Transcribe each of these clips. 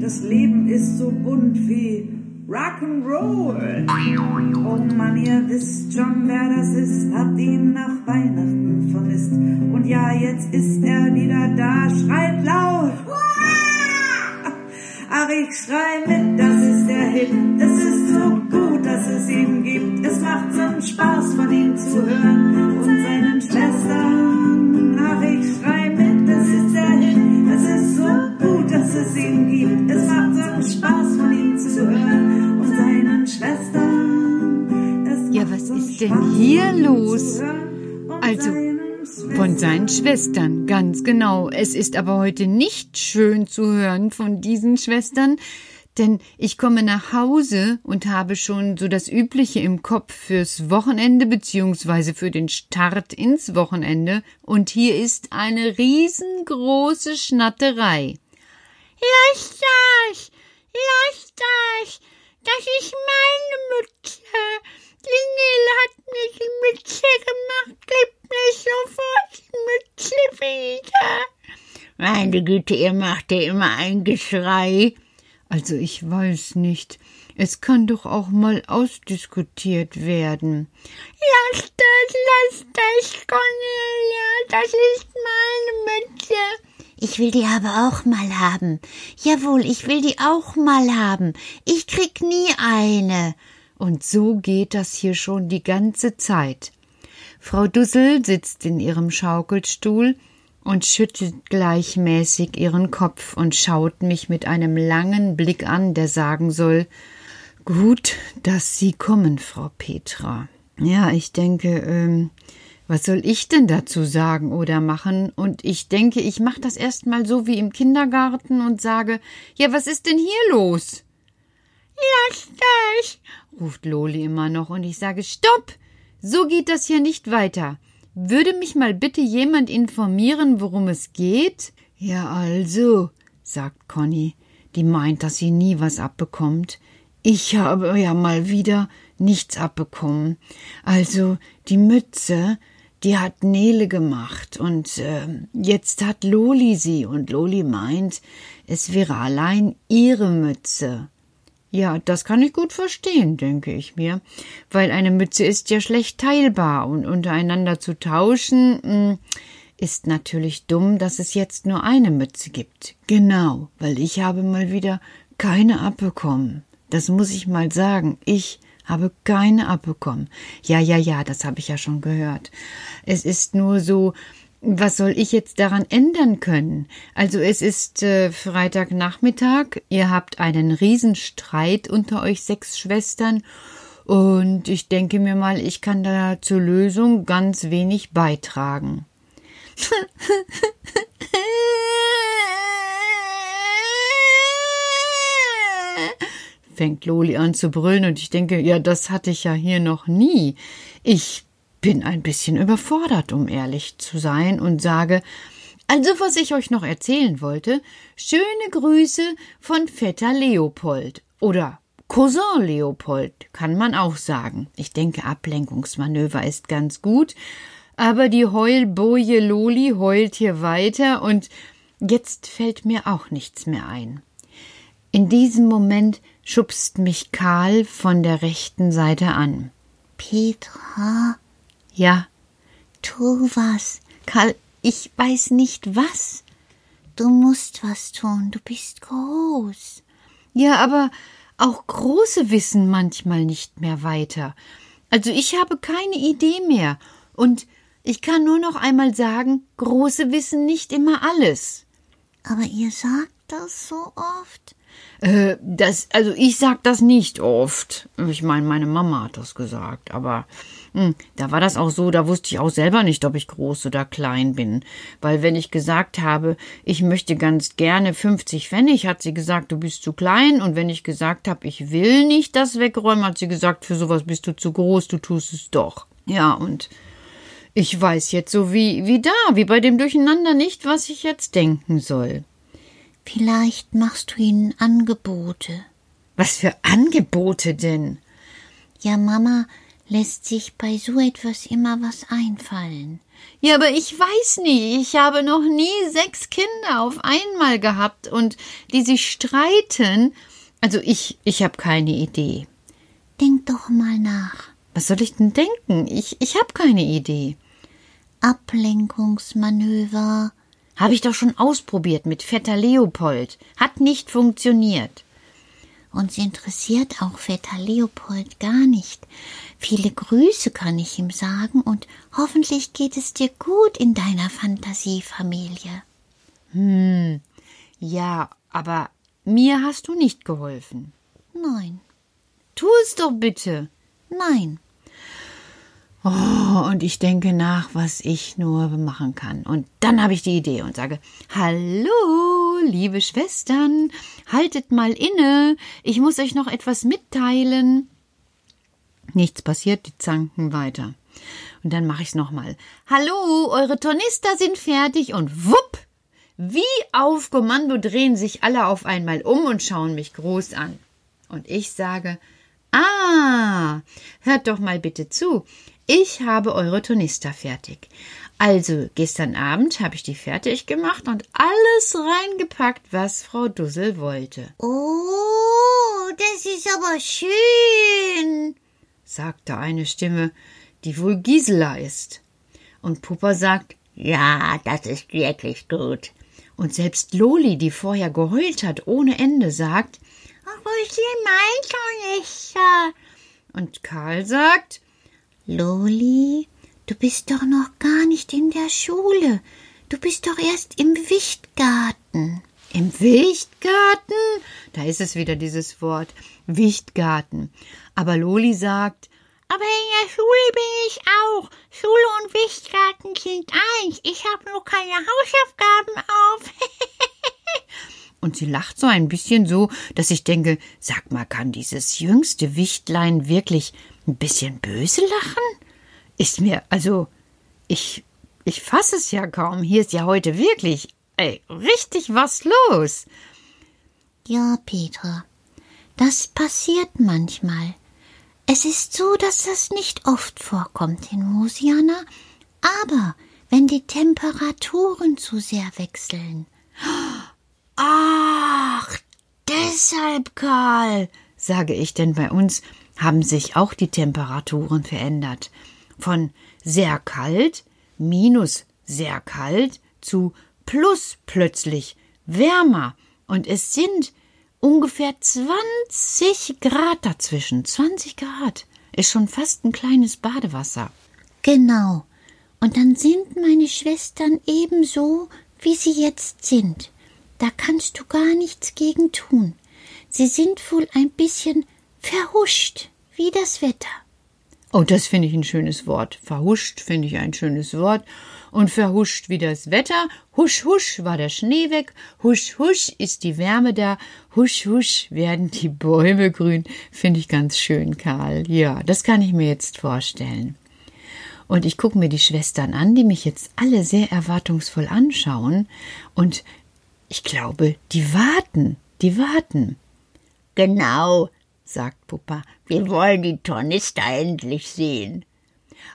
Das Leben ist so bunt wie Rock'n'Roll. Oh Mann, ihr wisst schon, wer das ist, habt ihn nach Weihnachten vermisst. Und ja, jetzt ist er wieder da, schreit laut. Ach, ich schrei mit, das ist der Hit. Es ist so gut, dass es ihn gibt. Es macht so einen Spaß, von ihm zu hören Also, Von seinen Schwestern, ganz genau. Es ist aber heute nicht schön zu hören von diesen Schwestern, denn ich komme nach Hause und habe schon so das Übliche im Kopf fürs Wochenende beziehungsweise für den Start ins Wochenende und hier ist eine riesengroße Schnatterei. Lasst das! Lasst das! Das ist meine Mütze! Nele hat mir die Mütze gemacht. Gib mir sofort die Mütze wieder. Meine Güte, ihr macht ja immer ein Geschrei. Also ich weiß nicht. Es kann doch auch mal ausdiskutiert werden. Lasst das, lasst das, Cornelia. Das ist meine Mütze. Ich will die aber auch mal haben. Jawohl, ich will die auch mal haben. Ich krieg nie eine. Und so geht das hier schon die ganze Zeit. Frau Dussel sitzt in ihrem Schaukelstuhl und schüttelt gleichmäßig ihren Kopf und schaut mich mit einem langen Blick an, der sagen soll Gut, dass Sie kommen, Frau Petra. Ja, ich denke, ähm, was soll ich denn dazu sagen oder machen? Und ich denke, ich mache das erstmal so wie im Kindergarten und sage, ja, was ist denn hier los? Lass das, ruft Loli immer noch, und ich sage, stopp! So geht das hier nicht weiter. Würde mich mal bitte jemand informieren, worum es geht? Ja, also, sagt Conny, die meint, dass sie nie was abbekommt. Ich habe ja mal wieder nichts abbekommen. Also, die Mütze, die hat Nele gemacht und äh, jetzt hat Loli sie und Loli meint, es wäre allein ihre Mütze. Ja, das kann ich gut verstehen, denke ich mir, weil eine Mütze ist ja schlecht teilbar und untereinander zu tauschen mh, ist natürlich dumm, dass es jetzt nur eine Mütze gibt. Genau, weil ich habe mal wieder keine abbekommen. Das muss ich mal sagen. Ich habe keine abbekommen. Ja, ja, ja, das habe ich ja schon gehört. Es ist nur so, was soll ich jetzt daran ändern können? Also es ist äh, Freitagnachmittag, ihr habt einen Riesenstreit unter euch sechs Schwestern und ich denke mir mal, ich kann da zur Lösung ganz wenig beitragen. fängt Loli an zu brüllen und ich denke, ja, das hatte ich ja hier noch nie. Ich bin ein bisschen überfordert, um ehrlich zu sein, und sage, also was ich euch noch erzählen wollte, schöne Grüße von Vetter Leopold oder Cousin Leopold, kann man auch sagen. Ich denke, Ablenkungsmanöver ist ganz gut, aber die Heulboje Loli heult hier weiter und jetzt fällt mir auch nichts mehr ein. In diesem Moment schubst mich Karl von der rechten Seite an. Petra, Ja, tu was. Karl, ich weiß nicht was. Du musst was tun, du bist groß. Ja, aber auch Große wissen manchmal nicht mehr weiter. Also ich habe keine Idee mehr. Und ich kann nur noch einmal sagen, Große wissen nicht immer alles. Aber ihr sagt das so oft. Äh, das, also ich sag das nicht oft. Ich meine, meine Mama hat das gesagt, aber hm, da war das auch so, da wusste ich auch selber nicht, ob ich groß oder klein bin. Weil wenn ich gesagt habe, ich möchte ganz gerne 50 Pfennig, hat sie gesagt, du bist zu klein. Und wenn ich gesagt habe, ich will nicht das wegräumen, hat sie gesagt, für sowas bist du zu groß, du tust es doch. Ja, und ich weiß jetzt so wie, wie da, wie bei dem Durcheinander nicht, was ich jetzt denken soll. Vielleicht machst du ihnen Angebote. Was für Angebote denn? Ja, Mama lässt sich bei so etwas immer was einfallen. Ja, aber ich weiß nie. Ich habe noch nie sechs Kinder auf einmal gehabt und die sich streiten. Also ich, ich habe keine Idee. Denk doch mal nach. Was soll ich denn denken? Ich, ich habe keine Idee. Ablenkungsmanöver. Habe ich doch schon ausprobiert mit Vetter Leopold. Hat nicht funktioniert. Uns interessiert auch Vetter Leopold gar nicht. Viele Grüße kann ich ihm sagen und hoffentlich geht es dir gut in deiner Fantasiefamilie. Hm, ja, aber mir hast du nicht geholfen. Nein. Tu es doch bitte. Nein. Oh, und ich denke nach, was ich nur machen kann. Und dann habe ich die Idee und sage, Hallo, liebe Schwestern, haltet mal inne, ich muss euch noch etwas mitteilen. Nichts passiert, die zanken weiter. Und dann mache ich es nochmal. Hallo, eure Tornister sind fertig und wupp! Wie auf Kommando drehen sich alle auf einmal um und schauen mich groß an. Und ich sage, Ah, hört doch mal bitte zu. Ich habe eure Tornister fertig. Also, gestern Abend habe ich die fertig gemacht und alles reingepackt, was Frau Dussel wollte. Oh, das ist aber schön, sagte eine Stimme, die wohl Gisela ist. Und Puppa sagt, ja, das ist wirklich gut. Und selbst Loli, die vorher geheult hat ohne Ende, sagt, Ach, wo ist denn mein Tornister? Und Karl sagt, Loli, du bist doch noch gar nicht in der Schule. Du bist doch erst im Wichtgarten. Im Wichtgarten? Da ist es wieder dieses Wort. Wichtgarten. Aber Loli sagt, aber in der Schule bin ich auch. Schule und Wichtgarten sind eins. Ich habe nur keine Hausaufgaben auf. und sie lacht so ein bisschen so, dass ich denke, sag mal, kann dieses jüngste Wichtlein wirklich ein bisschen böse lachen? Ist mir, also, ich, ich fasse es ja kaum. Hier ist ja heute wirklich, ey, richtig was los. Ja, Petra, das passiert manchmal. Es ist so, dass das nicht oft vorkommt in Mosiana, aber wenn die Temperaturen zu sehr wechseln. Ach, deshalb, Karl, sage ich, denn bei uns haben sich auch die Temperaturen verändert. Von sehr kalt, minus sehr kalt, zu plus plötzlich wärmer. Und es sind ungefähr 20 Grad dazwischen. 20 Grad ist schon fast ein kleines Badewasser. Genau. Und dann sind meine Schwestern ebenso, wie sie jetzt sind. Da kannst du gar nichts gegen tun. Sie sind wohl ein bisschen verhuscht, wie das Wetter. Oh, das finde ich ein schönes Wort. Verhuscht finde ich ein schönes Wort. Und verhuscht wie das Wetter. Husch, husch war der Schnee weg. Husch, husch ist die Wärme da. Husch, husch werden die Bäume grün. Finde ich ganz schön, Karl. Ja, das kann ich mir jetzt vorstellen. Und ich gucke mir die Schwestern an, die mich jetzt alle sehr erwartungsvoll anschauen. Und ich glaube, die warten, die warten. Genau, sagt Puppa, wir wollen die Tornister endlich sehen.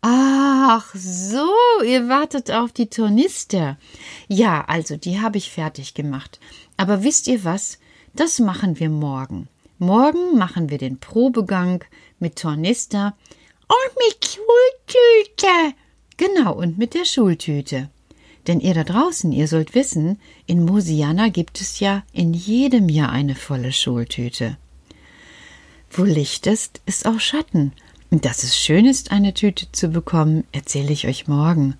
Ach so, ihr wartet auf die Tornister. Ja, also die habe ich fertig gemacht. Aber wisst ihr was? Das machen wir morgen. Morgen machen wir den Probegang mit Tornister und mit Schultüte. Genau, und mit der Schultüte. Denn ihr da draußen, ihr sollt wissen, in Mosiana gibt es ja in jedem Jahr eine volle Schultüte. Wo Licht ist, ist auch Schatten. Und dass es schön ist, eine Tüte zu bekommen, erzähle ich euch morgen.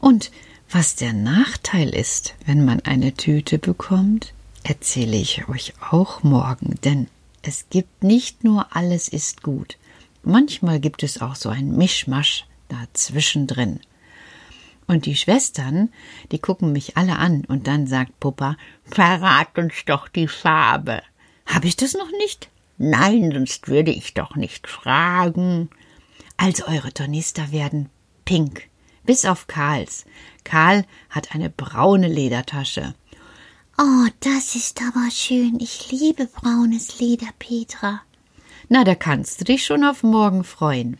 Und was der Nachteil ist, wenn man eine Tüte bekommt, erzähle ich euch auch morgen, denn es gibt nicht nur alles ist gut. Manchmal gibt es auch so ein Mischmasch dazwischendrin. Und die Schwestern, die gucken mich alle an und dann sagt Puppa, verrat uns doch die Farbe. Hab ich das noch nicht? Nein, sonst würde ich doch nicht fragen. Also eure Tornister werden pink, bis auf Karls. Karl hat eine braune Ledertasche. Oh, das ist aber schön. Ich liebe braunes Leder, Petra. Na, da kannst du dich schon auf morgen freuen.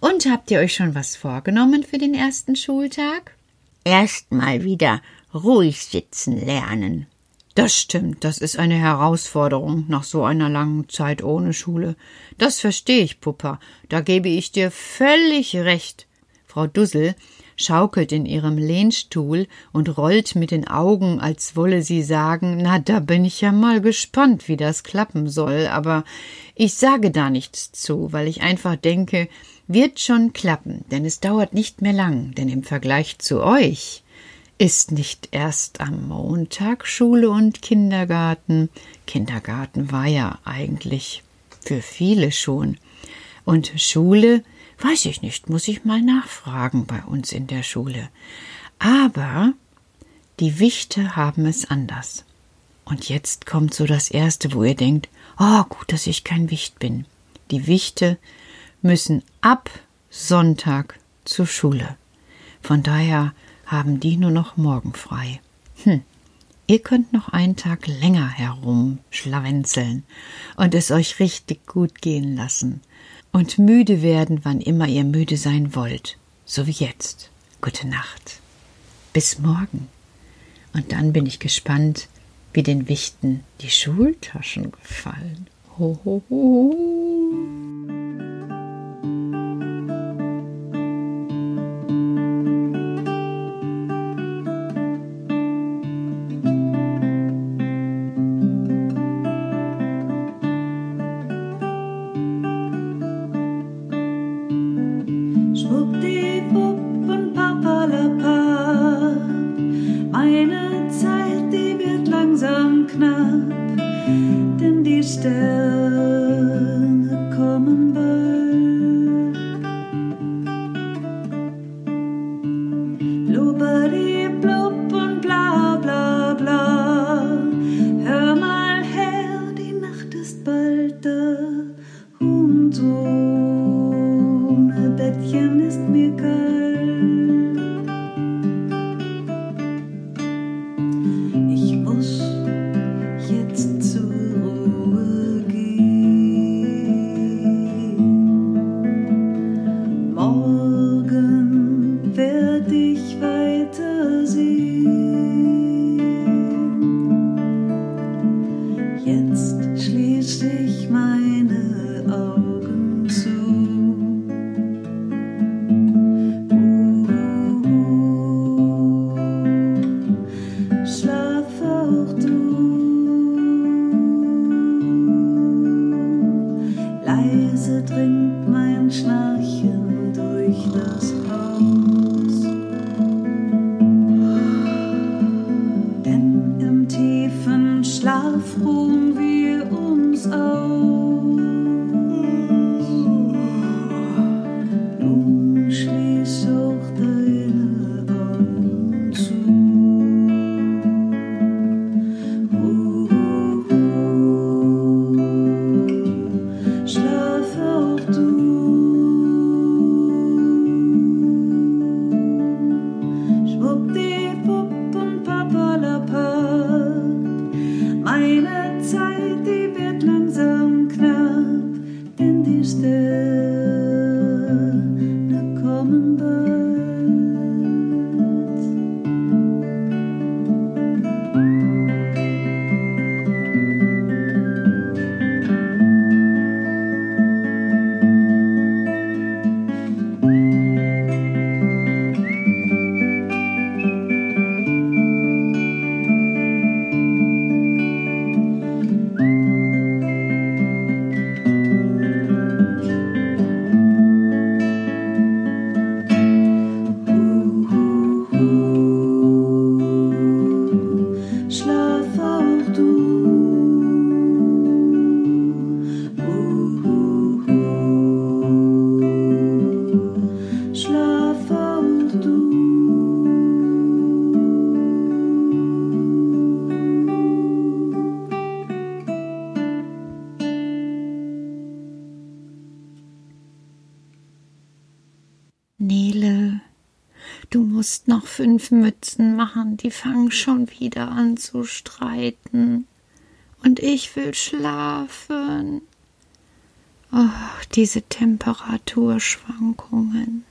Und habt ihr euch schon was vorgenommen für den ersten Schultag? Erst mal wieder ruhig sitzen lernen. Das stimmt, das ist eine Herausforderung nach so einer langen Zeit ohne Schule. Das verstehe ich, Puppa. Da gebe ich dir völlig recht. Frau Dussel schaukelt in ihrem Lehnstuhl und rollt mit den Augen, als wolle sie sagen, na, da bin ich ja mal gespannt, wie das klappen soll, aber ich sage da nichts zu, weil ich einfach denke, wird schon klappen, denn es dauert nicht mehr lang, denn im Vergleich zu euch ist nicht erst am Montag Schule und Kindergarten. Kindergarten war ja eigentlich für viele schon. Und Schule Weiß ich nicht, muss ich mal nachfragen bei uns in der Schule. Aber die Wichte haben es anders. Und jetzt kommt so das Erste, wo ihr denkt, oh, gut, dass ich kein Wicht bin. Die Wichte müssen ab Sonntag zur Schule. Von daher haben die nur noch morgen frei. Hm. Ihr könnt noch einen Tag länger herumschlawenzeln und es euch richtig gut gehen lassen und müde werden, wann immer ihr müde sein wollt, so wie jetzt. Gute Nacht. Bis morgen. Und dann bin ich gespannt, wie den Wichten die Schultaschen gefallen. Ho, ho, ho. Meine musst noch fünf Mützen machen, die fangen schon wieder an zu streiten. Und ich will schlafen. Oh, diese Temperaturschwankungen.